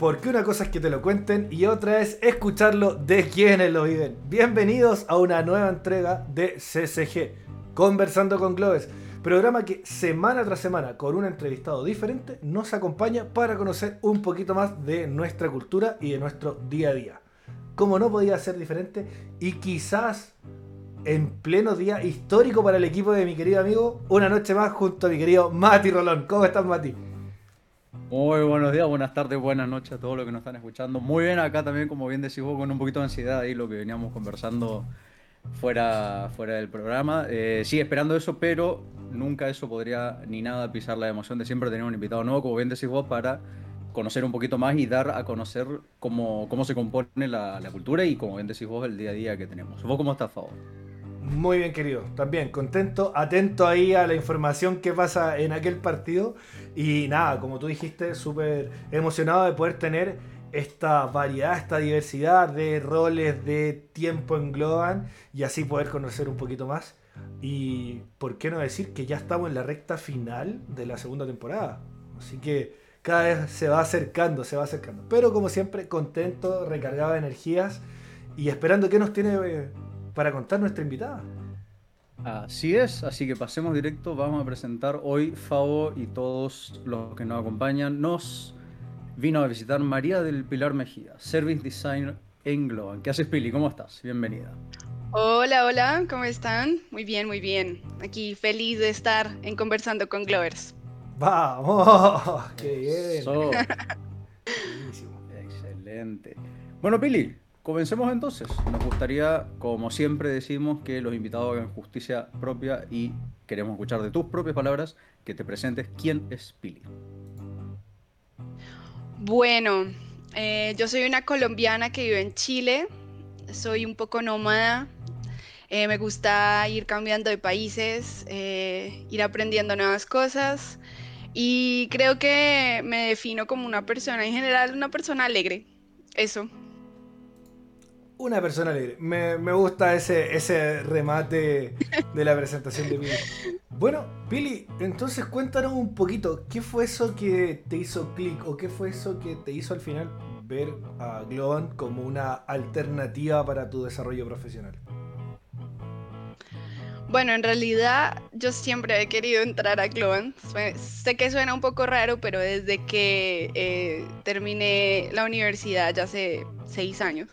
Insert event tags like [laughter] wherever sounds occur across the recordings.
Porque una cosa es que te lo cuenten y otra es escucharlo de quienes lo viven. Bienvenidos a una nueva entrega de CCG, Conversando con Globes, programa que semana tras semana, con un entrevistado diferente, nos acompaña para conocer un poquito más de nuestra cultura y de nuestro día a día. Como no podía ser diferente y quizás en pleno día histórico para el equipo de mi querido amigo, una noche más junto a mi querido Mati Rolón. ¿Cómo estás, Mati? Muy buenos días, buenas tardes, buenas noches a todos los que nos están escuchando. Muy bien acá también, como bien decís vos, con un poquito de ansiedad ahí lo que veníamos conversando fuera, fuera del programa. Eh, sí, esperando eso, pero nunca eso podría ni nada pisar la emoción de siempre tener un invitado nuevo, como bien decís vos, para conocer un poquito más y dar a conocer cómo, cómo se compone la, la cultura y, como bien decís vos, el día a día que tenemos. ¿Vos cómo estás, Fabo? Muy bien, querido. También contento, atento ahí a la información que pasa en aquel partido. Y nada, como tú dijiste, súper emocionado de poder tener esta variedad, esta diversidad de roles, de tiempo en Globan y así poder conocer un poquito más. Y por qué no decir que ya estamos en la recta final de la segunda temporada. Así que cada vez se va acercando, se va acercando. Pero como siempre, contento, recargado de energías y esperando que nos tiene eh, para contar nuestra invitada. Así es, así que pasemos directo, vamos a presentar hoy Fabo y todos los que nos acompañan. Nos vino a visitar María del Pilar Mejía, Service Designer en Globan. ¿Qué haces, Pili? ¿Cómo estás? Bienvenida. Hola, hola, ¿cómo están? Muy bien, muy bien. Aquí feliz de estar en Conversando con Glovers. ¡Vamos! [laughs] ¡Qué bien! Eso. [laughs] Excelente. Bueno, Pili, Comencemos entonces. Nos gustaría, como siempre decimos, que los invitados hagan justicia propia y queremos escuchar de tus propias palabras que te presentes quién es Pili. Bueno, eh, yo soy una colombiana que vive en Chile. Soy un poco nómada. Eh, me gusta ir cambiando de países, eh, ir aprendiendo nuevas cosas. Y creo que me defino como una persona, en general, una persona alegre. Eso. Una persona alegre. Me, me, gusta ese, ese remate de la presentación de Pili. Bueno, Pili, entonces cuéntanos un poquito, ¿qué fue eso que te hizo clic o qué fue eso que te hizo al final ver a Globan como una alternativa para tu desarrollo profesional? Bueno, en realidad yo siempre he querido entrar a Globan. Sé que suena un poco raro, pero desde que eh, terminé la universidad ya hace seis años,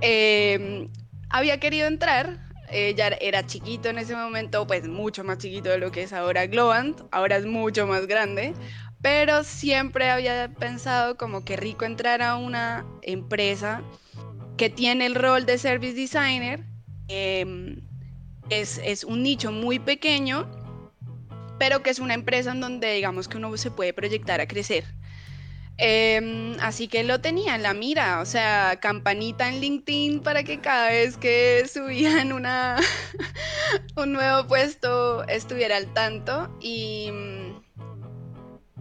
eh, había querido entrar, eh, ya era chiquito en ese momento, pues mucho más chiquito de lo que es ahora Globant, ahora es mucho más grande, pero siempre había pensado como que rico entrar a una empresa que tiene el rol de service designer, eh, es, es un nicho muy pequeño, pero que es una empresa en donde digamos que uno se puede proyectar a crecer. Eh, así que lo tenía en la mira, o sea, campanita en LinkedIn para que cada vez que subían una, [laughs] un nuevo puesto estuviera al tanto. Y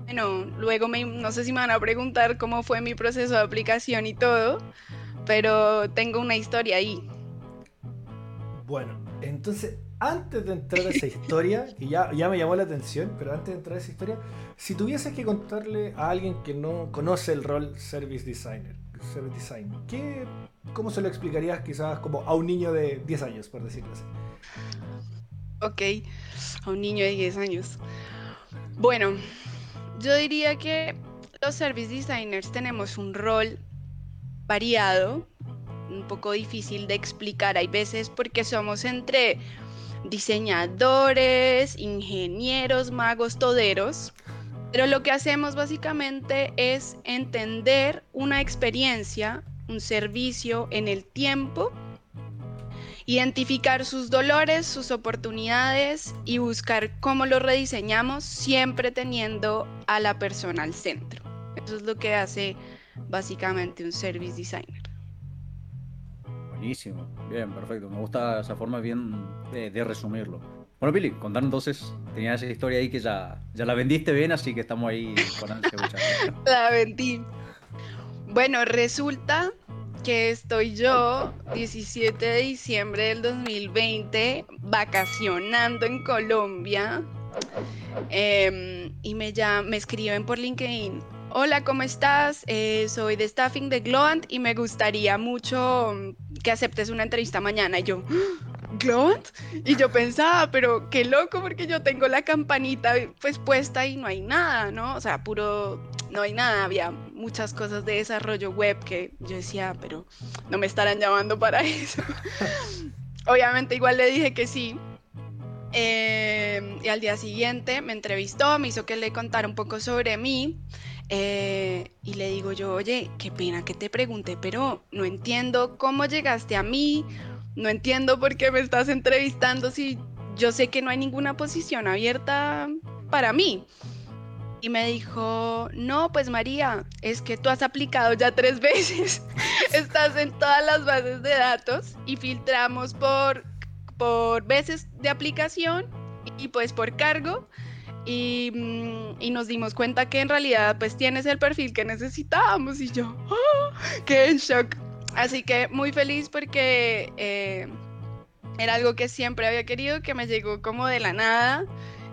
bueno, luego me, no sé si me van a preguntar cómo fue mi proceso de aplicación y todo, pero tengo una historia ahí. Bueno, entonces antes de entrar a esa historia, [laughs] que ya, ya me llamó la atención, pero antes de entrar a esa historia, si tuvieses que contarle a alguien que no conoce el rol Service Designer, Service Design, ¿qué, ¿cómo se lo explicarías quizás como a un niño de 10 años, por decirlo así? Ok, a un niño de 10 años. Bueno, yo diría que los Service Designers tenemos un rol variado, un poco difícil de explicar. Hay veces porque somos entre diseñadores, ingenieros, magos, toderos. Pero lo que hacemos básicamente es entender una experiencia, un servicio en el tiempo, identificar sus dolores, sus oportunidades y buscar cómo lo rediseñamos, siempre teniendo a la persona al centro. Eso es lo que hace básicamente un service designer. Buenísimo, bien, perfecto. Me gusta esa forma bien de, de resumirlo. Bueno, Pili, contar entonces, tenía esa historia ahí que ya, ya la vendiste bien, así que estamos ahí con ansia [laughs] La vendí. Bueno, resulta que estoy yo, 17 de diciembre del 2020, vacacionando en Colombia. Em, y me, me escriben por LinkedIn. Hola, ¿cómo estás? Eh, soy de Staffing de Glowant y me gustaría mucho que aceptes una entrevista mañana. Y yo, [gasps] Glowant? Y yo pensaba, pero qué loco porque yo tengo la campanita pues puesta y no hay nada, ¿no? O sea, puro, no hay nada. Había muchas cosas de desarrollo web que yo decía, pero no me estarán llamando para [laughs] eso. Obviamente igual le dije que sí. Eh, y al día siguiente me entrevistó, me hizo que le contara un poco sobre mí. Eh, y le digo yo, oye, qué pena que te pregunte, pero no entiendo cómo llegaste a mí, no entiendo por qué me estás entrevistando si yo sé que no hay ninguna posición abierta para mí. Y me dijo, no, pues María, es que tú has aplicado ya tres [laughs] veces, estás en todas las bases de datos y filtramos por, por veces de aplicación y pues por cargo Mm, y, nos dimos cuenta que en realidad pues tienes el perfil que necesitábamos y yo, ¡oh! ¡Qué en shock! Así que muy feliz porque eh, era algo que siempre había querido, que me llegó como de la nada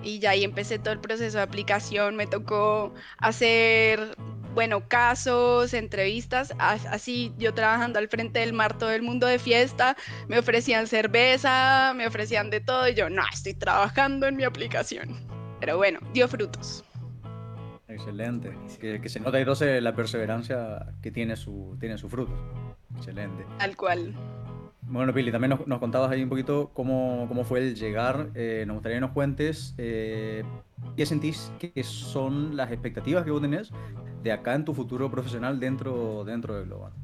y ya ahí empecé todo el proceso de aplicación, me tocó hacer, bueno, casos, entrevistas, así yo trabajando al frente del mar todo el mundo de fiesta, me ofrecían cerveza, me ofrecían de todo y yo, no, estoy trabajando en mi aplicación. Pero bueno, dio frutos. Excelente. Que, se nota entonces la perseverancia que tiene su, tiene su fruto. Excelente. Tal cual. Bueno, Pili, también nos, contabas ahí un poquito cómo, cómo fue el llegar. Eh, nos gustaría que nos cuentes eh, qué sentís que son las expectativas que vos tenés de acá en tu futuro profesional dentro, dentro de Globant.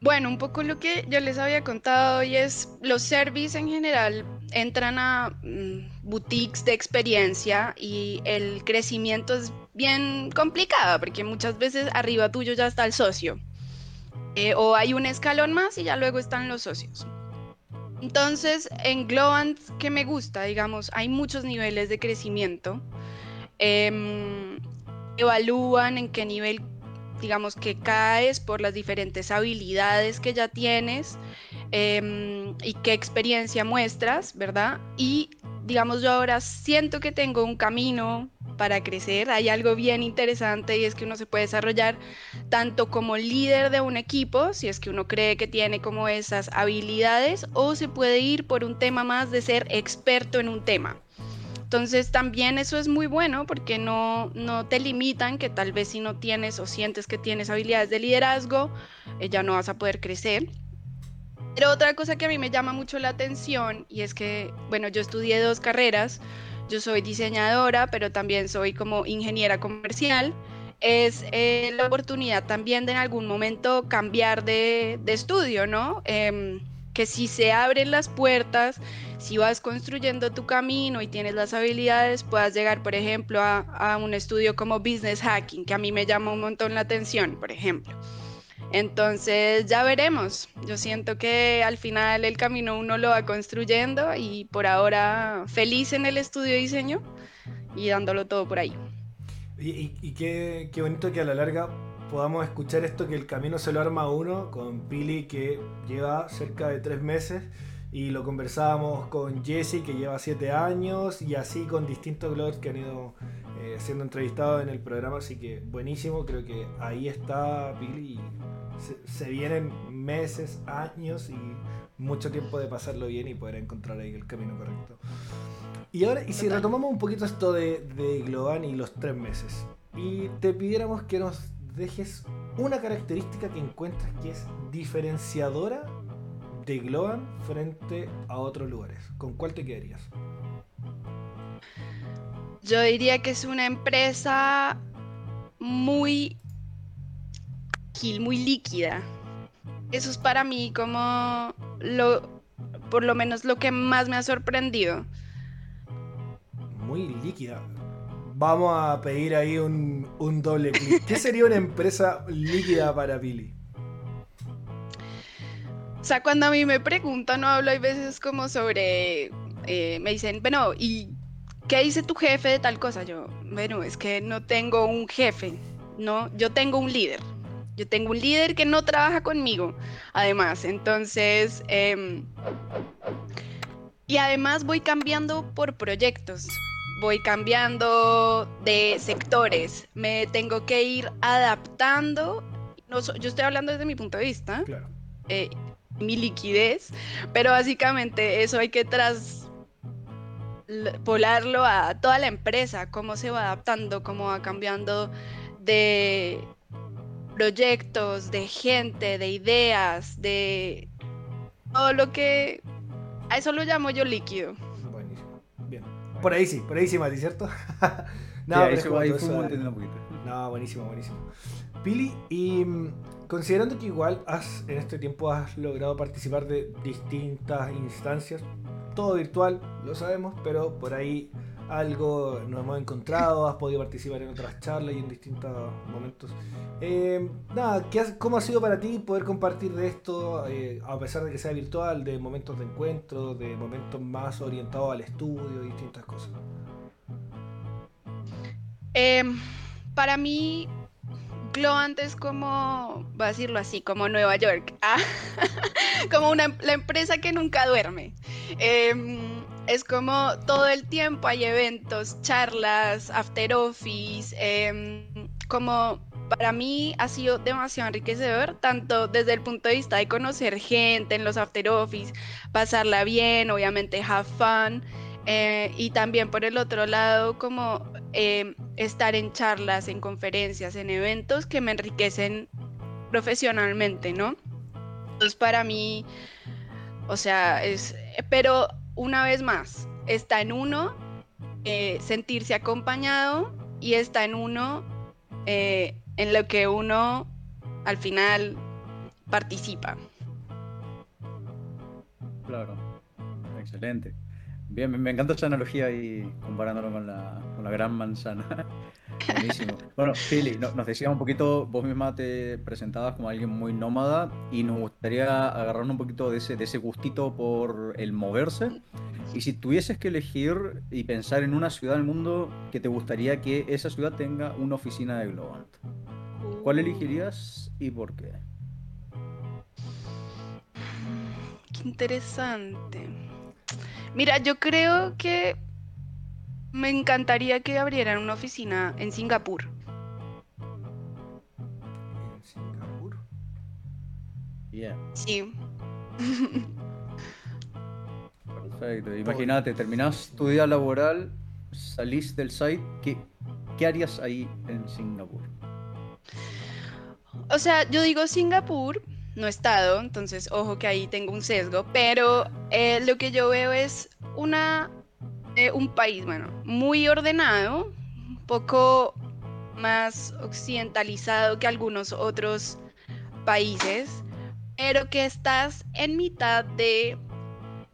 Bueno, un poco lo que yo les había contado y es los servicios en general entran a mm, boutiques de experiencia y el crecimiento es bien complicado porque muchas veces arriba tuyo ya está el socio eh, o hay un escalón más y ya luego están los socios. Entonces, en Globant, que me gusta, digamos, hay muchos niveles de crecimiento. Em, evalúan en qué nivel digamos que caes por las diferentes habilidades que ya tienes em, y qué experiencia muestras, ¿verdad? Y digamos yo ahora siento que tengo un camino para crecer, hay algo bien interesante y es que uno se puede desarrollar tanto como líder de un equipo, si es que uno cree que tiene como esas habilidades, o se puede ir por un tema más de ser experto en un tema. Entonces también eso es muy bueno porque no, no te limitan que tal vez si no tienes o sientes que tienes habilidades de liderazgo, eh, ya no vas a poder crecer. Pero otra cosa que a mí me llama mucho la atención y es que, bueno, yo estudié dos carreras, yo soy diseñadora, pero también soy como ingeniera comercial, es eh, la oportunidad también de en algún momento cambiar de, de estudio, ¿no? Em, que si se abren las puertas, si vas construyendo tu camino y tienes las habilidades, puedas llegar, por ejemplo, a, un estudio como Business Hacking, que a mí me llama un montón la atención, por ejemplo. Entonces ya veremos. Yo siento que al final el camino uno lo va construyendo y por ahora feliz en el estudio de diseño y dándolo todo por ahí. Y, qué, qué bonito que a la larga podamos escuchar esto que el camino se lo arma uno con Pili que lleva cerca de tres meses y lo conversábamos con Jesse que lleva siete años y así con distintos blogs que han ido eh, siendo entrevistados en el programa, así que buenísimo, creo que ahí está Pili se, vienen meses, años y mucho tiempo de pasarlo bien y poder encontrar ahí el camino correcto. Y ahora, y si retomamos un poquito esto de, de Globan y los tres meses, y te pidiéramos que nos dejes una característica que encuentras que es diferenciadora de Globan frente a otros lugares. ¿Con cuál te quedarías? Yo diría que es una empresa muy muy líquida. Eso es para mí como lo, por lo menos lo que más me ha sorprendido. Muy líquida. Vamos a pedir ahí un, doble clic. ¿Qué sería una empresa líquida para Billy? O sea, cuando a mí me preguntan, no hablo hay veces como sobre, eh, me dicen, bueno, ¿y qué dice tu jefe de tal cosa? Yo, bueno, es que no tengo un jefe, ¿no? Yo tengo un líder. Yo tengo un líder que no trabaja conmigo, además. Entonces, em, y además voy cambiando por proyectos, voy cambiando de sectores, me tengo que ir adaptando. No, yo estoy hablando desde mi punto de vista, eh, mi liquidez, pero básicamente eso hay que traspolarlo a toda la empresa, cómo se va adaptando, cómo va cambiando de proyectos, de gente, de ideas, de todo lo que... A eso lo llamo yo líquido. Buenísimo. Bien. Por ahí sí, por ahí sí, Mati, ¿cierto? [laughs] no, eso, ahí un No, buenísimo, buenísimo. Pili, y mm, considerando que igual has, en este tiempo has logrado participar de distintas instancias, todo virtual, lo sabemos, pero por ahí algo nos hemos encontrado, has podido participar en otras charlas y en distintos momentos. Eh, nada, ¿cómo ha sido para ti poder compartir de esto, eh, a pesar de que sea virtual, de momentos de encuentro, de momentos más orientados al estudio distintas cosas? Em, para mí, Globant es como, voy a decirlo así, como Nueva York, ah, [laughs] como una, la empresa que nunca duerme. Eh, es como todo el tiempo hay eventos, charlas, after office, em, como para mí ha sido demasiado enriquecedor, tanto desde el punto de vista de conocer gente en los after office, pasarla bien, obviamente have fun, eh, y también por el otro lado como em, estar en charlas, en conferencias, en eventos que me enriquecen profesionalmente, ¿no? Entonces para mí, o sea, es, pero una vez más, está en uno eh, sentirse acompañado y está en uno eh, en lo que uno al final participa. Claro, excelente. Bien, me encanta esa analogía ahí comparándolo con la gran manzana. Buenísimo. [laughs] Bueno, Philly, nos decías un poquito, vos misma te presentabas como alguien muy nómada y nos gustaría agarrarnos un poquito de ese, de ese gustito por el moverse. Y si tuvieses que elegir y pensar en una ciudad del mundo que te gustaría que esa ciudad tenga una oficina de Globant, ¿cuál uh. elegirías y por qué? Qué interesante. Mira, yo creo que me encantaría que abrieran una oficina en Singapur. ¿En Singapur? Yeah. Sí. Perfecto. Imagínate, terminás tu día laboral, salís del site, ¿qué, ¿qué harías ahí en Singapur? O sea, yo digo Singapur, no he estado, entonces ojo que ahí tengo un sesgo, pero eh, lo que yo veo es una un país, bueno, muy ordenado, un poco más occidentalizado que algunos otros países, pero que estás en mitad de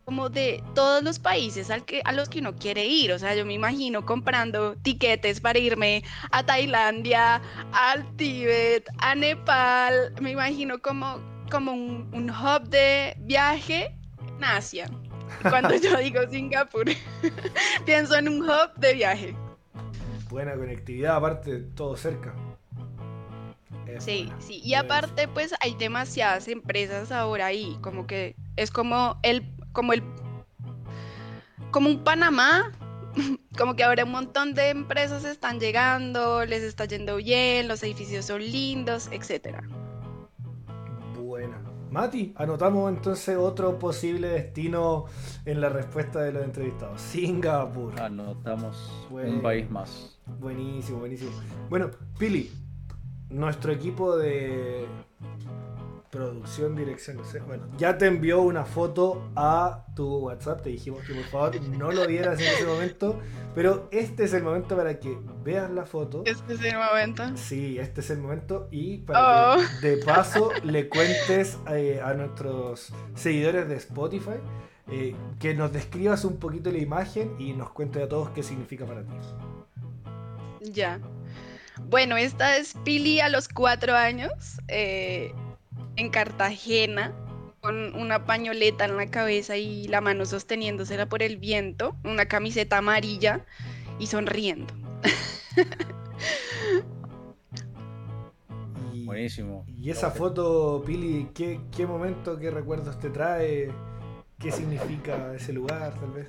como de todos los países al que, a los que uno quiere ir. O sea, yo me imagino comprando tiquetes para irme a Tailandia, al Tíbet, a Nepal. Me imagino como, como un, un hub de viaje en Asia. Cuando yo digo Singapur, [laughs] pienso en un hub de viaje. Buena conectividad, aparte, todo cerca. sí, sí. Y aparte, pues hay demasiadas empresas ahora ahí, como que es como el, como el, como un Panamá, [laughs] como que ahora un montón de empresas están llegando, les está yendo bien, los edificios son lindos, etcétera. Mati, anotamos entonces otro posible destino en la respuesta de los entrevistados. Singapur. Anotamos un país más. Buenísimo, buenísimo. Bueno, Pili, nuestro equipo de producción, dirección, no sé. Bueno, ya te envió una foto a tu WhatsApp. Te dijimos que por favor no lo vieras en ese momento. Pero este es el momento para que veas la foto. Este es el momento. Sí, este es el momento. Y para que oh. de paso le cuentes eh, a nuestros seguidores de Spotify eh, que nos describas un poquito la imagen y nos cuentes a todos qué significa para ti. Ya. Bueno, esta es Pili a los cuatro años. Eh, en Cartagena con una pañoleta en la cabeza y la mano sosteniéndosela por el viento, una camiseta amarilla y sonriendo. [laughs] Buenísimo. Y esa foto, Pili, ¿qué, ¿qué momento, qué recuerdos te trae? ¿Qué significa ese lugar, tal vez?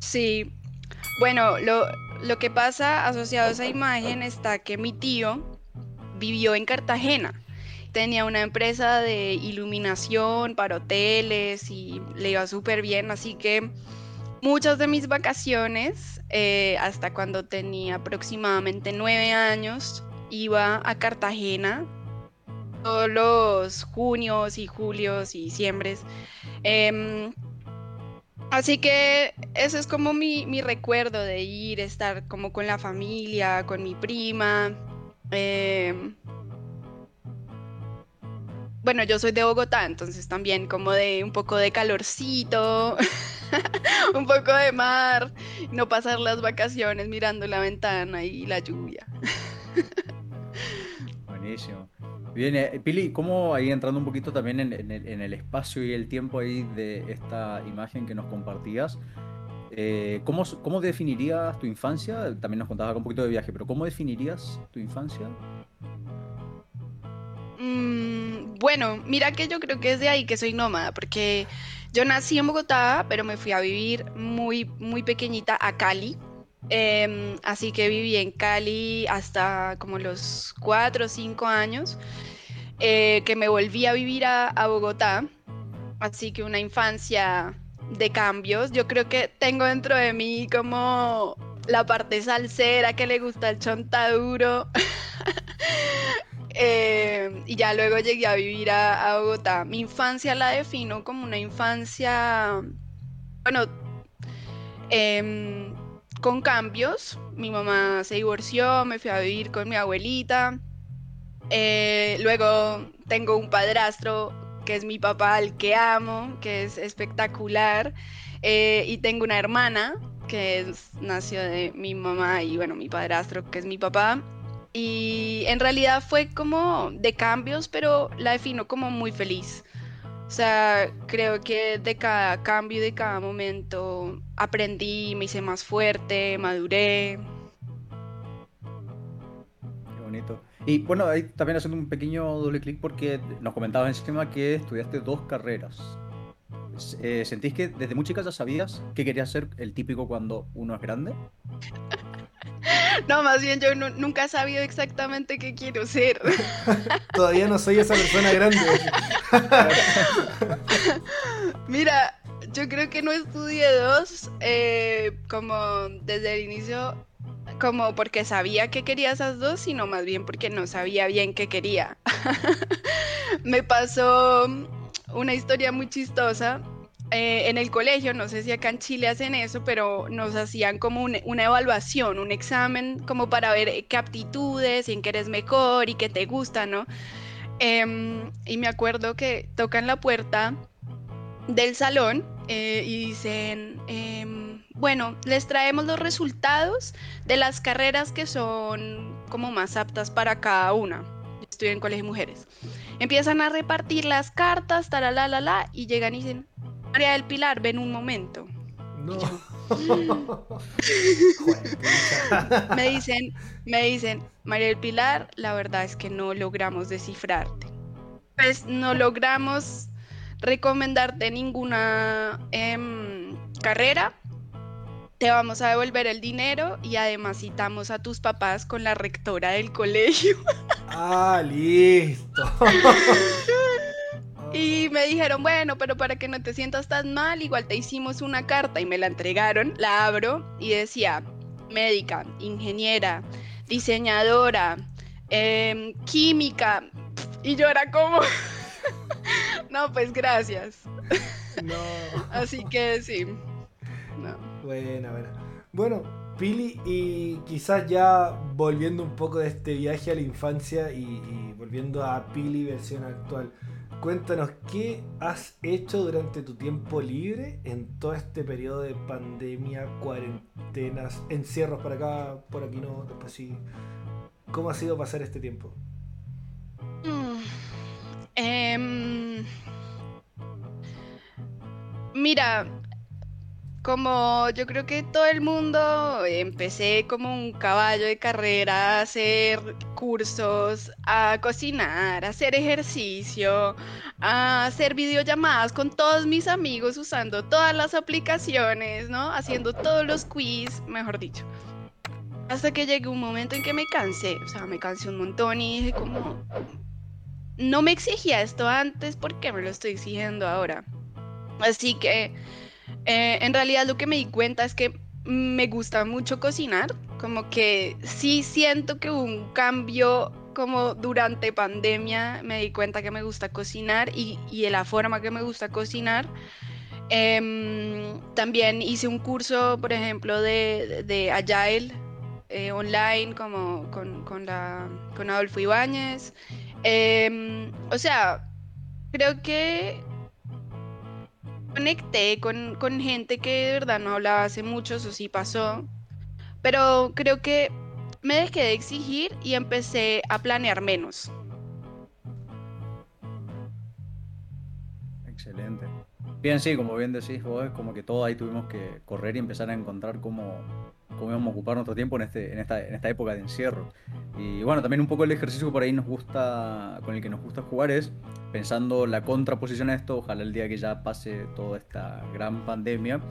Sí, bueno, lo, lo que pasa asociado a esa imagen está que mi tío vivió en Cartagena. Tenía una empresa de iluminación para hoteles y le iba súper bien, así que muchas de mis vacaciones, eh, hasta cuando tenía aproximadamente nueve años, iba a Cartagena todos los junios y julios y diciembres. Em, así que ese es como mi, mi, recuerdo de ir, estar como con la familia, con mi prima. Em, bueno, yo soy de Bogotá, entonces también como de un poco de calorcito, [laughs] un poco de mar, no pasar las vacaciones mirando la ventana y la lluvia. [laughs] Buenísimo. Bien, eh, Pili, ¿cómo ahí entrando un poquito también en, en, el, en, el, espacio y el tiempo ahí de esta imagen que nos compartías? Eh, ¿cómo, ¿Cómo definirías tu infancia? También nos contabas un poquito de viaje, pero ¿cómo definirías tu infancia? Mm, bueno, mira que yo creo que es de ahí que soy nómada, porque yo nací en Bogotá, pero me fui a vivir muy, muy pequeñita a Cali. Eh, así que viví en Cali hasta como los cuatro o cinco años, eh, que me volví a vivir a, a, Bogotá. Así que una infancia de cambios. Yo creo que tengo dentro de mí como la parte salsera que le gusta el chontaduro. [laughs] Eh, y ya luego llegué a vivir a, Bogotá. Mi infancia la defino como una infancia, bueno, eh, con cambios. Mi mamá se divorció, me fui a vivir con mi abuelita. Eh, luego tengo un padrastro que es mi papá, al que amo, que es espectacular. Eh, y tengo una hermana que es, nació de mi mamá y bueno, mi padrastro, que es mi papá. Y en realidad fue como de cambios, pero la defino como muy feliz. O sea, creo que de cada cambio y de cada momento aprendí, me hice más fuerte, maduré. Qué bonito. Y bueno, ahí también haciendo un pequeño doble clic porque nos comentabas encima que estudiaste dos carreras. Eh, ¿Sentís que desde muy chica ya sabías que querías ser el típico cuando uno es grande? [laughs] [laughs] No, más bien yo no, nunca he sabido exactamente qué quiero ser. [laughs] Todavía no soy esa persona grande. [laughs] Mira, yo creo que no estudié dos, eh, como desde el inicio, como porque sabía que quería esas dos, sino más bien porque no sabía bien qué quería. Me pasó una historia muy chistosa eh, en el colegio, no sé si acá en Chile hacen eso, pero nos hacían como un, una evaluación, un examen como para ver qué aptitudes, en qué eres mejor y qué te gusta, ¿no? Eh, y me acuerdo que tocan la puerta del salón eh, y dicen, eh, bueno, les traemos los resultados de las carreras que son como más aptas para cada una. Estoy en colegio de mujeres. Empiezan a repartir las cartas, la la la, y llegan y dicen, María del Pilar, ven un momento. No. [laughs] me dicen, me dicen, María del Pilar, la verdad es que no logramos descifrarte. Pues no logramos recomendarte ninguna eh, carrera. Te vamos a devolver el dinero y además citamos a tus papás con la rectora del colegio. Ah, listo. [laughs] Y me dijeron, bueno, pero para que no te sientas tan mal, igual te hicimos una carta y me la entregaron, la abro y decía, médica, ingeniera, diseñadora, eh, química. Y yo era como, [laughs] no, pues gracias. No. [laughs] Así que sí. No. Buena, buena. Bueno, Pili, y quizás ya volviendo un poco de este viaje a la infancia y, y volviendo a Pili versión actual cuéntanos qué has hecho durante tu tiempo libre en todo este periodo de pandemia, cuarentenas, encierros para acá, por aquí no, después sí. ¿Cómo ha sido pasar este tiempo? Mm, eh, mira, como yo creo que todo el mundo, empecé como un caballo de carrera a hacer cursos, a cocinar, a hacer ejercicio, a hacer videollamadas con todos mis amigos usando todas las aplicaciones, ¿no? Haciendo todos los quiz, mejor dicho. Hasta que llegué un momento en que me cansé, o sea, me cansé un montón y dije como, no me exigía esto antes, ¿por qué me lo estoy exigiendo ahora? Así que eh, en realidad lo que me di cuenta es que me gusta mucho cocinar, como que sí siento que hubo un cambio como durante pandemia me di cuenta que me gusta cocinar y, y de la forma que me gusta cocinar. Em, también hice un curso, por ejemplo, de, de Agile eh, online como con, con, la, con Adolfo Ibáñez. Em, o sea, creo que conecté con, con, gente que de verdad no hablaba hace mucho, eso sí pasó. Pero creo que me dejé de exigir y empecé a planear menos. Excelente. Bien, sí, como bien decís vos, como que todos ahí tuvimos que correr y empezar a encontrar cómo, cómo íbamos a ocupar nuestro tiempo en, este, en, esta, en esta época de encierro. Y bueno, también un poco el ejercicio que por ahí nos gusta, con el que nos gusta jugar es pensando la contraposición a esto, ojalá el día que ya pase toda esta gran pandemia. [laughs]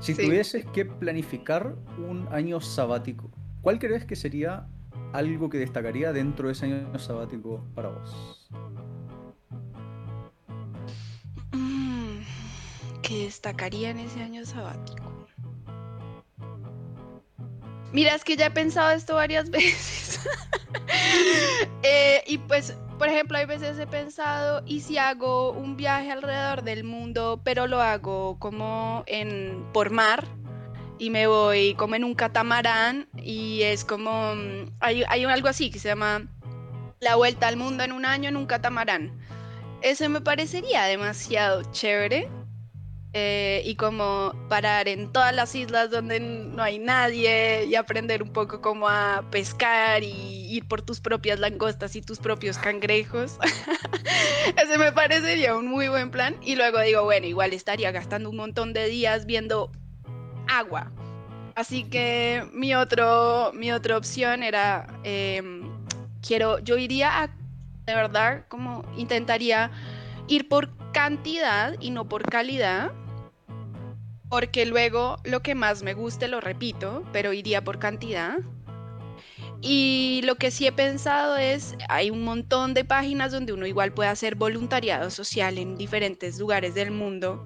Si sí. tuvieses que planificar un año sabático, ¿cuál crees que sería algo que destacaría dentro de ese año sabático para vos? Mm, ¿Qué destacaría en ese año sabático? Mira, es que ya he pensado esto varias [laughs] veces. eh, y pues, por ejemplo, hay veces he pensado, ¿y si hago un viaje alrededor del mundo, pero lo hago como en por mar? Y me voy como en un catamarán y es como, mm, hay, hay algo así que se llama La Vuelta al Mundo en un año en un catamarán. Eso me parecería demasiado chévere eh, y como parar en todas las islas donde no hay nadie y aprender un poco cómo a pescar y ir por tus propias langostas y tus propios cangrejos. [laughs] Ese me parecería un muy buen plan. Y luego digo, bueno, igual estaría gastando un montón de días viendo agua. Así que mi, otro, mi otra opción era, eh, quiero, yo iría a, de verdad, como intentaría ir por cantidad y no por calidad, porque luego lo que más me guste lo repito, pero iría por cantidad. Y lo que sí he pensado es, hay un montón de páginas donde uno igual puede hacer voluntariado social en diferentes lugares del mundo.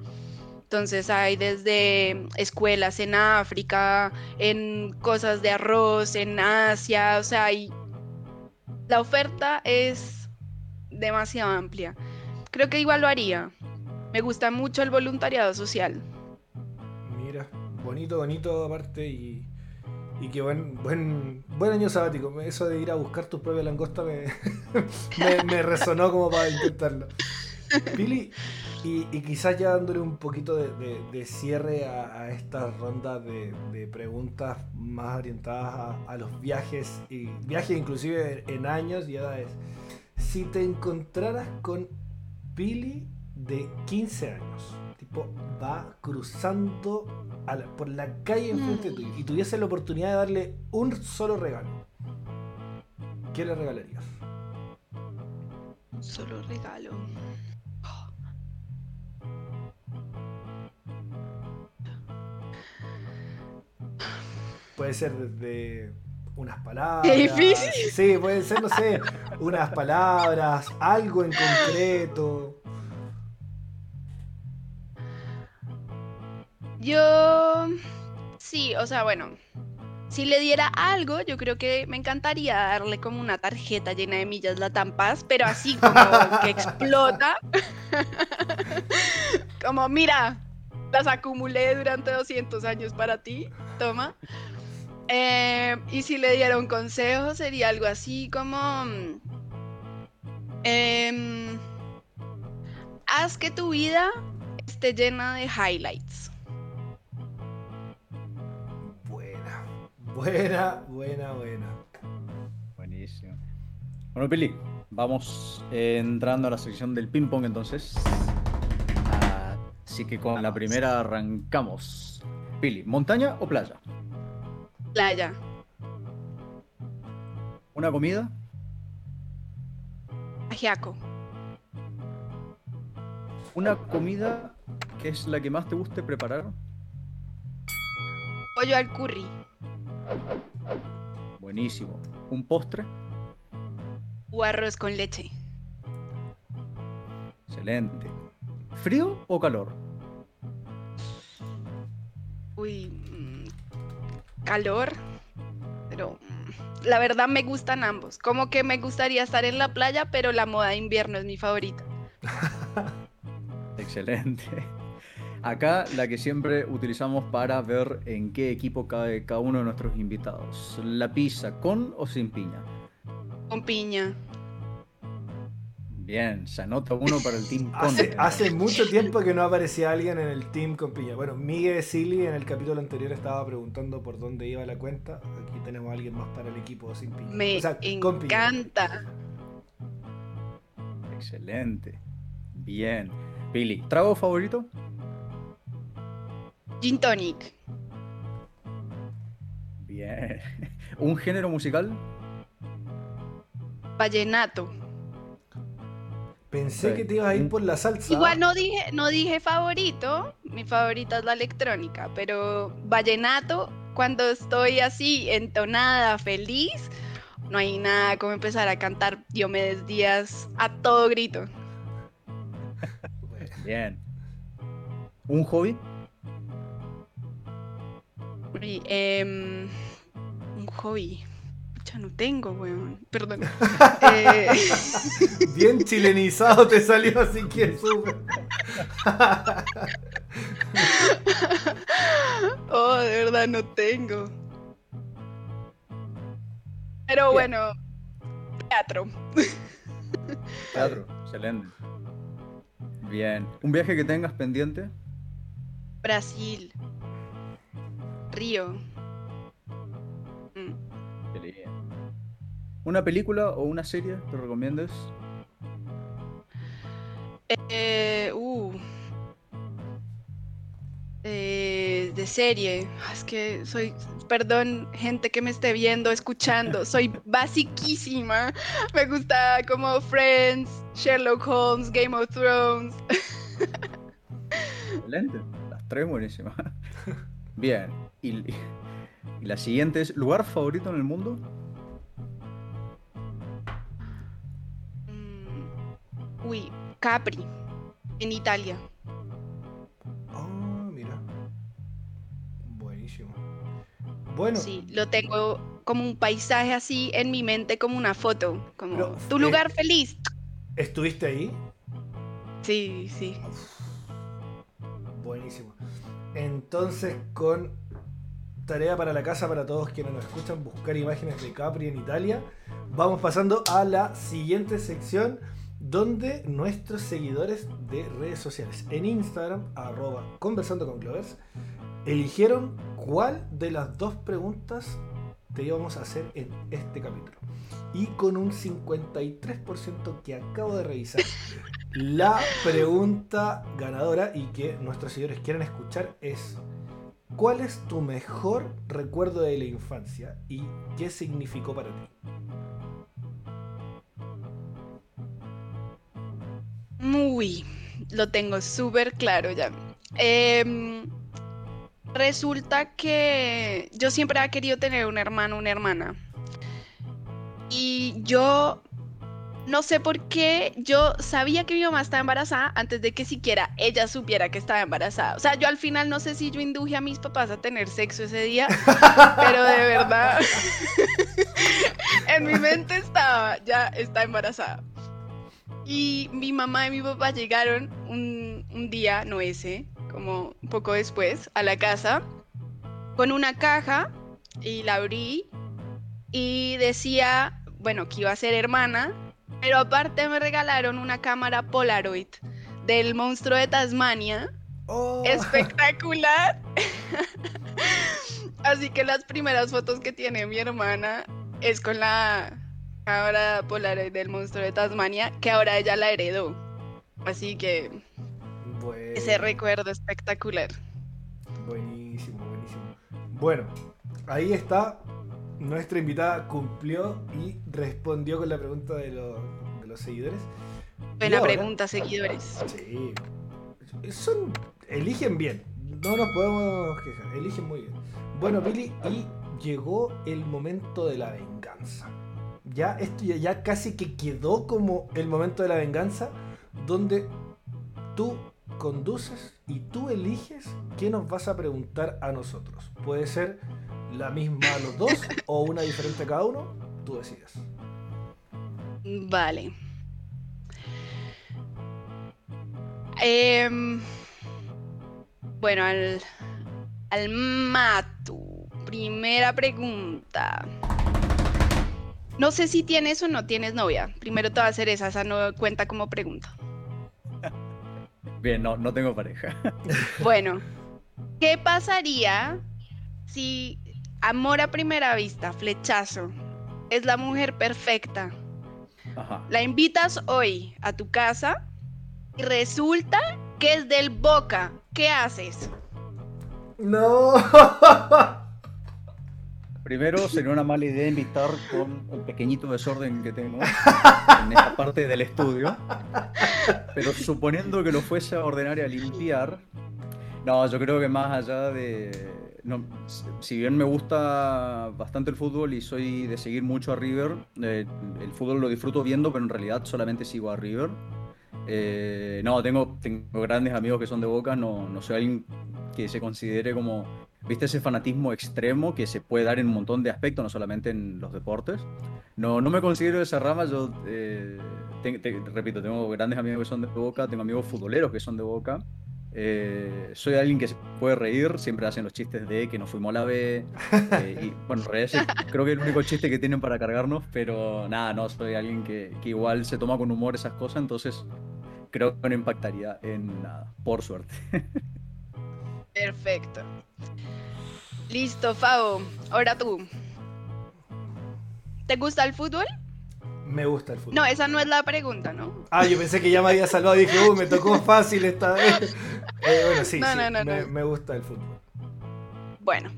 Entonces hay desde escuelas en África, en cosas de arroz, en Asia, o sea, la oferta es demasiado amplia. Creo que igual lo haría. Me gusta mucho el voluntariado social. Bonito, bonito aparte y, y que buen, buen, buen año sabático. Eso de ir a buscar tus propias langostas me, [laughs] me, resonó como para intentarlo. Pili, y, y, quizás ya dándole un poquito de, de, cierre a, a estas rondas de, de, preguntas más orientadas a, a, los viajes, y viajes inclusive en años y edades. Si te encontraras con Pili de 15 años. Va cruzando la, por la calle enfrente mm. tuyo y tuviese la oportunidad de darle un solo regalo. ¿Qué le regalarías? Un solo regalo. Puede ser desde unas palabras. ¡Qué difícil! Sí, pueden ser, no sé, unas palabras, algo en concreto. Yo. Sí, o sea, bueno. Si le diera algo, yo creo que me encantaría darle como una tarjeta llena de millas la tampas, pero así como [laughs] que explota. [laughs] como, mira, las acumulé durante 200 años para ti, toma. Eh, y si le diera un consejo, sería algo así como... Eh, haz que tu vida esté llena de highlights. Buena, buena, buena. Buenísimo. Bueno, Pili, vamos entrando a la sección del ping-pong entonces. Así que con la primera arrancamos. Pili, ¿montaña o playa? Playa. ¿Una comida? Ajiaco. ¿Una comida que es la que más te guste preparar? Pollo al curry. Buenísimo. ¿Un postre? O arroz con leche. Excelente. ¿Frío o calor? Uy, mm, calor. Pero mm, la verdad me gustan ambos. Como que me gustaría estar en la playa, pero la moda de invierno es mi favorita. [laughs] Excelente. Acá la que siempre utilizamos para ver en qué equipo cae cada uno de nuestros invitados. ¿La pizza con o sin piña? Con piña. Bien, se anota uno para el team [laughs] con. Hace, hace mucho tiempo que no aparecía alguien en el team con piña. Bueno, Miguel Silly en el capítulo anterior estaba preguntando por dónde iba la cuenta. Aquí tenemos a alguien más para el equipo sin piña. Me O sea, con piña. encanta. Excelente. Bien. Pili, ¿trago favorito? Gin tonic. Bien. [laughs] ¿Un género musical? Vallenato. Pensé Sí. que te ibas a ir por la salsa. Igual no dije, no dije favorito. Mi favorita es la electrónica, pero vallenato, cuando estoy así, entonada, feliz, no hay nada como empezar a cantar Diomedes Díaz a todo grito. Bien. ¿Un hobby? Uy, em, un hobby. Ya no tengo, weón. Perdón. [laughs] Eh, Bien chilenizado te salió, así que súper. oh, de verdad no tengo. Pero bueno, teatro. Teatro. Excelente. Bien. ¿Un viaje que tengas pendiente? Brasil. Río. Mm. ¿Una película o una serie que recomiendes? Eh, uh. Eh, de serie. Ah, Es que soy, perdón, gente que me esté viendo, escuchando, [laughs] soy basiquísima. Me gusta como Friends, Sherlock Holmes, Game of Thrones. [laughs] Excelente. Las tres buenísimas. [laughs] Bien. Y, y la siguiente es, ¿lugar favorito en el mundo? Mm, Uy, Capri, en Italia. Ah, mira. Buenísimo. Bueno, Sí, lo tengo como un paisaje así en mi mente, como una foto. Como Pero, tu eh, lugar feliz. ¿estuviste ahí? Sí, sí. Buenísimo. Entonces, con tarea para la casa para todos quienes nos escuchan, buscar imágenes de Capri en Italia, vamos pasando a la siguiente sección donde nuestros seguidores de redes sociales. En Instagram, arroba conversando con Clovers, eligieron cuál de las dos preguntas te íbamos a hacer en este capítulo. Y con un 53% que acabo de revisar, [laughs] la pregunta ganadora y que nuestros seguidores quieren escuchar es ¿Cuál es tu mejor recuerdo de la infancia y qué significó para ti? Muy, lo tengo súper claro ya. Em, resulta que yo siempre he querido tener un hermano, una hermana. Y yo no sé por qué, yo sabía que mi mamá estaba embarazada antes de que siquiera ella supiera que estaba embarazada. O sea, yo al final no sé si yo induje a mis papás a tener sexo ese día, [laughs] pero de verdad, [laughs] en mi mente estaba, ya está embarazada. Y mi mamá y mi papá llegaron un, un día, no ese, como un poco después, a la casa con una caja y la abrí y decía, bueno, que iba a ser hermana, pero aparte me regalaron una cámara Polaroid del monstruo de Tasmania, Oh, espectacular. [laughs] Así que las primeras fotos que tiene mi hermana es con la cámara Polaroid del monstruo de Tasmania, que ahora ella la heredó. Así que Ese recuerdo espectacular. Buenísimo, buenísimo. Bueno, ahí está. Nuestra invitada cumplió y respondió con la pregunta de, los seguidores. Buena pregunta, seguidores. Sí. Son, eligen bien. No nos podemos quejar. Eligen muy bien. Bueno, Billy, y llegó el momento de la venganza. Ya esto ya casi que quedó como el momento de la venganza, donde tú conduces y tú eliges qué nos vas a preguntar a nosotros. Puede ser la misma a los dos [laughs] o una diferente a cada uno, tú decides. Vale. Em, bueno, al, al Matu. Primera pregunta. No sé si tienes o no tienes novia. Primero te voy a hacer esa, esa no cuenta como pregunta. Bien, no, no tengo pareja. [laughs] Bueno, ¿qué pasaría si amor a primera vista, flechazo, es la mujer perfecta? La invitas hoy a tu casa y resulta que es del Boca. ¿Qué haces? No. [laughs] Primero, sería una mala idea invitar con el pequeñito desorden que tengo en esta parte del estudio. Pero suponiendo que lo fuese a ordenar y a limpiar, no, yo creo que más allá de. si bien me gusta bastante el fútbol y soy de seguir mucho a River, eh, el fútbol lo disfruto viendo, pero en realidad solamente sigo a River. Eh, no, tengo, tengo grandes amigos que son de Boca, no, no soy alguien que se considere como ¿Viste ese fanatismo extremo que se puede dar en un montón de aspectos, no solamente en los deportes? No, no me considero esa rama, yo eh, repito, tengo grandes amigos que son de Boca, tengo amigos futboleros que son de Boca. Eh, soy alguien que se puede reír, siempre hacen los chistes de que nos fuimos a la B. Eh, y [laughs] bueno, creo que es el único chiste que tienen para cargarnos, pero nada, no, soy alguien que, que igual se toma con humor esas cosas, entonces creo que no impactaría en nada, por suerte. [laughs] Perfecto. Listo, Fabo. Ahora tú. ¿Te gusta el fútbol? Me gusta el fútbol. No, esa no es la pregunta, ¿no? Ah, yo pensé que ya me había salvado y dije, uh, me tocó fácil esta vez. [laughs] Eh, bueno, sí, sí me, me gusta el fútbol. Bueno.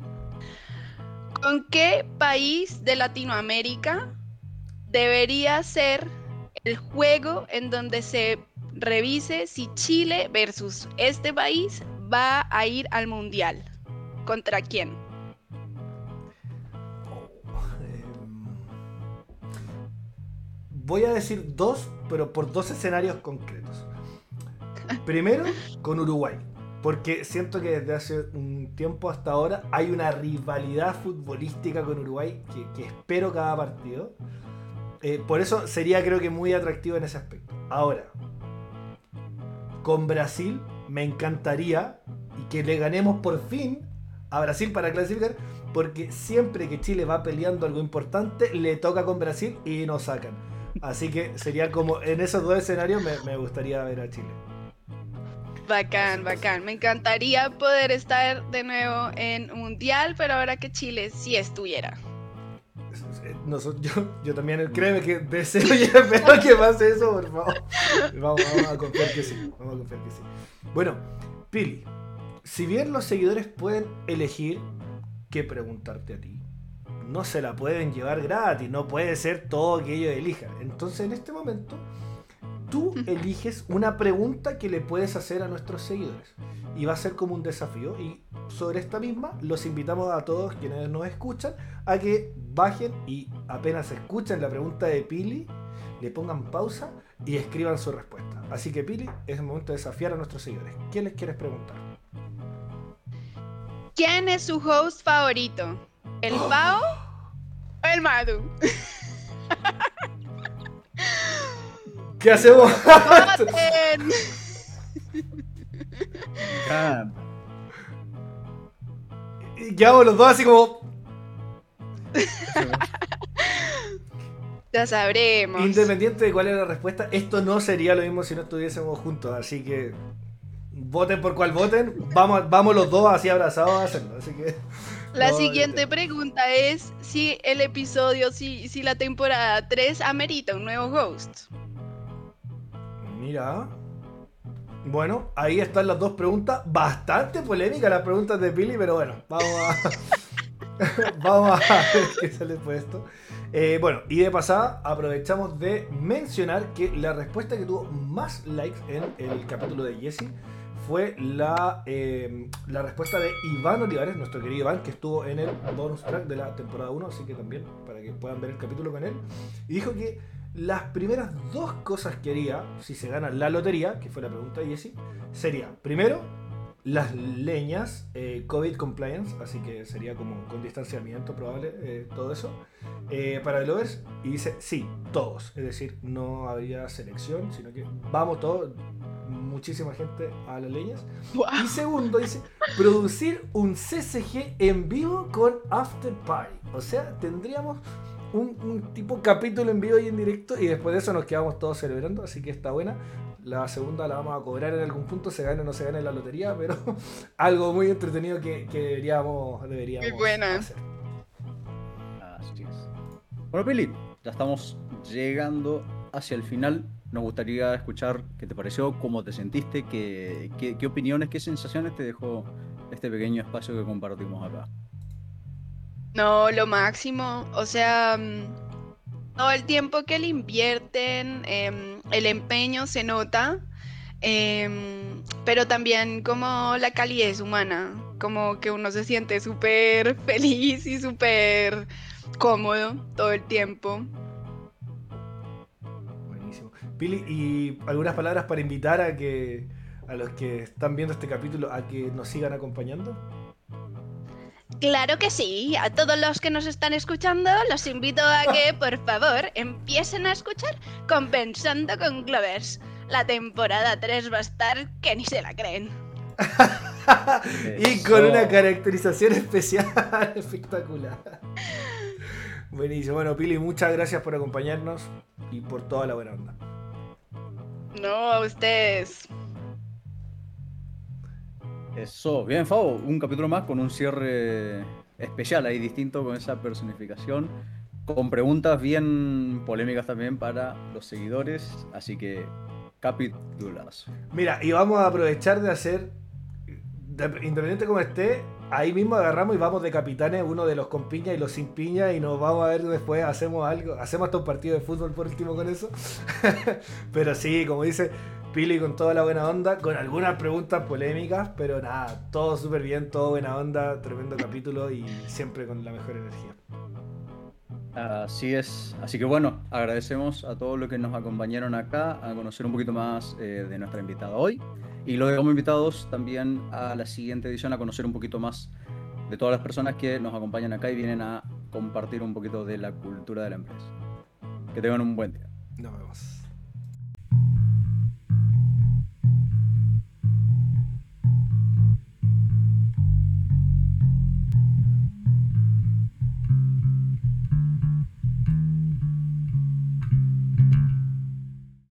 ¿Con qué país de Latinoamérica debería ser el juego en donde se revise si Chile versus este país va a ir al mundial. ¿Contra quién? Em, voy a decir dos, pero por dos escenarios concretos. Primero, con Uruguay. Porque siento que desde hace un tiempo hasta ahora hay una rivalidad futbolística con Uruguay que, espero cada partido. Eh, por eso sería creo que muy atractivo en ese aspecto. Ahora, con Brasil me encantaría y que le ganemos por fin a Brasil para clasificar, porque siempre que Chile va peleando algo importante, le toca con Brasil y nos sacan. Así que sería como en esos dos escenarios me, gustaría ver a Chile. Bacán, bacán. Me encantaría poder estar de nuevo en Mundial, pero ahora que Chile sí estuviera. Yo, yo también, créeme que deseo [laughs] y espero que pase eso, por favor. Vamos, vamos a confiar que sí. Vamos a confiar que sí. Bueno, Pili, si bien los seguidores pueden elegir qué preguntarte a ti, no se la pueden llevar gratis, no puede ser todo que ellos elijan. Entonces en este momento, tú eliges una pregunta que le puedes hacer a nuestros seguidores. Y va a ser como un desafío. Y sobre esta misma, los invitamos a todos quienes nos escuchan a que bajen y apenas escuchen la pregunta de Pili, le pongan pausa y escriban su respuesta. Así que Pili, es el momento de desafiar a nuestros seguidores. ¿Qué les quieres preguntar? ¿Quién es su host favorito? ¿El Pau [gasps] o el Madu? [laughs] ¿Qué hacemos? [laughs] y quedamos los dos así como. Ya sabremos. Independiente de cuál era la respuesta, esto no sería lo mismo si no estuviésemos juntos. Así que voten por cuál voten. Vamos, vamos los dos así abrazados a hacerlo. Así que. La siguiente pregunta es si el episodio, si, si la temporada 3 amerita un nuevo host. Mira. Bueno, ahí están las dos preguntas. Bastante polémica las preguntas de Billy, pero bueno, vamos a, [laughs] vamos a ver qué sale por esto. Eh, bueno, y de pasada aprovechamos de mencionar que la respuesta que tuvo más likes en el capítulo de Jesse fue la, eh, la respuesta de Iván Olivares, nuestro querido Iván, que estuvo en el bonus track de la temporada 1, así que también para que puedan ver el capítulo con él. Y dijo que las primeras dos cosas que haría si se gana la lotería, que fue la pregunta de Jesse, sería, primero, las leñas, eh, COVID compliance, así que sería como con distanciamiento probable, eh, todo eso, eh, para Glovers. Y dice, sí, todos. Es decir, no había selección, sino que vamos todos, muchísima gente a las leñas. Y segundo, dice, producir un CCG en vivo con After Party. O sea, tendríamos un, un tipo capítulo en vivo y en directo y después de eso nos quedamos todos celebrando, así que está buena. La segunda la vamos a cobrar en algún punto, se gane o no se gane la lotería, pero [laughs] algo muy entretenido que, que deberíamos, deberíamos Muy buena. hacer. Así es. Bueno, Pili, ya estamos llegando hacia el final. Nos gustaría escuchar qué te pareció, cómo te sentiste, qué, qué, qué opiniones, qué sensaciones te dejó este pequeño espacio que compartimos acá. No, lo máximo. O sea, mm, todo el tiempo que le invierten, em, el empeño se nota, em, pero también como la calidez humana, como que uno se siente súper [laughs] feliz y súper cómodo todo el tiempo. Buenísimo. Pili, ¿y algunas palabras para invitar a que a los que están viendo este capítulo a que nos sigan acompañando? Claro que sí, a todos los que nos están escuchando los invito a que [laughs] por favor empiecen a escuchar Compensando con Glovers. La temporada 3 va a estar que ni se la creen. [laughs] y con una caracterización especial [laughs] espectacular. Buenísimo. Bueno, Pili, muchas gracias por acompañarnos y por toda la buena onda. No, a ustedes. Eso, bien, Fabo, un capítulo más con un cierre especial ahí distinto con esa personificación, con preguntas bien polémicas también para los seguidores, así que capitulazo. Mira, y vamos a aprovechar de hacer, de- independiente como esté, ahí mismo agarramos y vamos de capitanes, uno de los con piña y los sin piña, y nos vamos a ver después, hacemos algo, hacemos hasta un partido de fútbol por último con eso. [laughs] pero sí, como dice Pili, con toda la buena onda, con algunas preguntas polémicas, pero nada, todo súper bien, todo buena onda, tremendo capítulo y siempre con la mejor energía. Así es, así que bueno, agradecemos a todos los que nos acompañaron acá a conocer un poquito más eh, de nuestra invitada hoy y los dejamos invitados también a la siguiente edición a conocer un poquito más de todas las personas que nos acompañan acá y vienen a compartir un poquito de la cultura de la empresa. Que tengan un buen día. Nos vemos.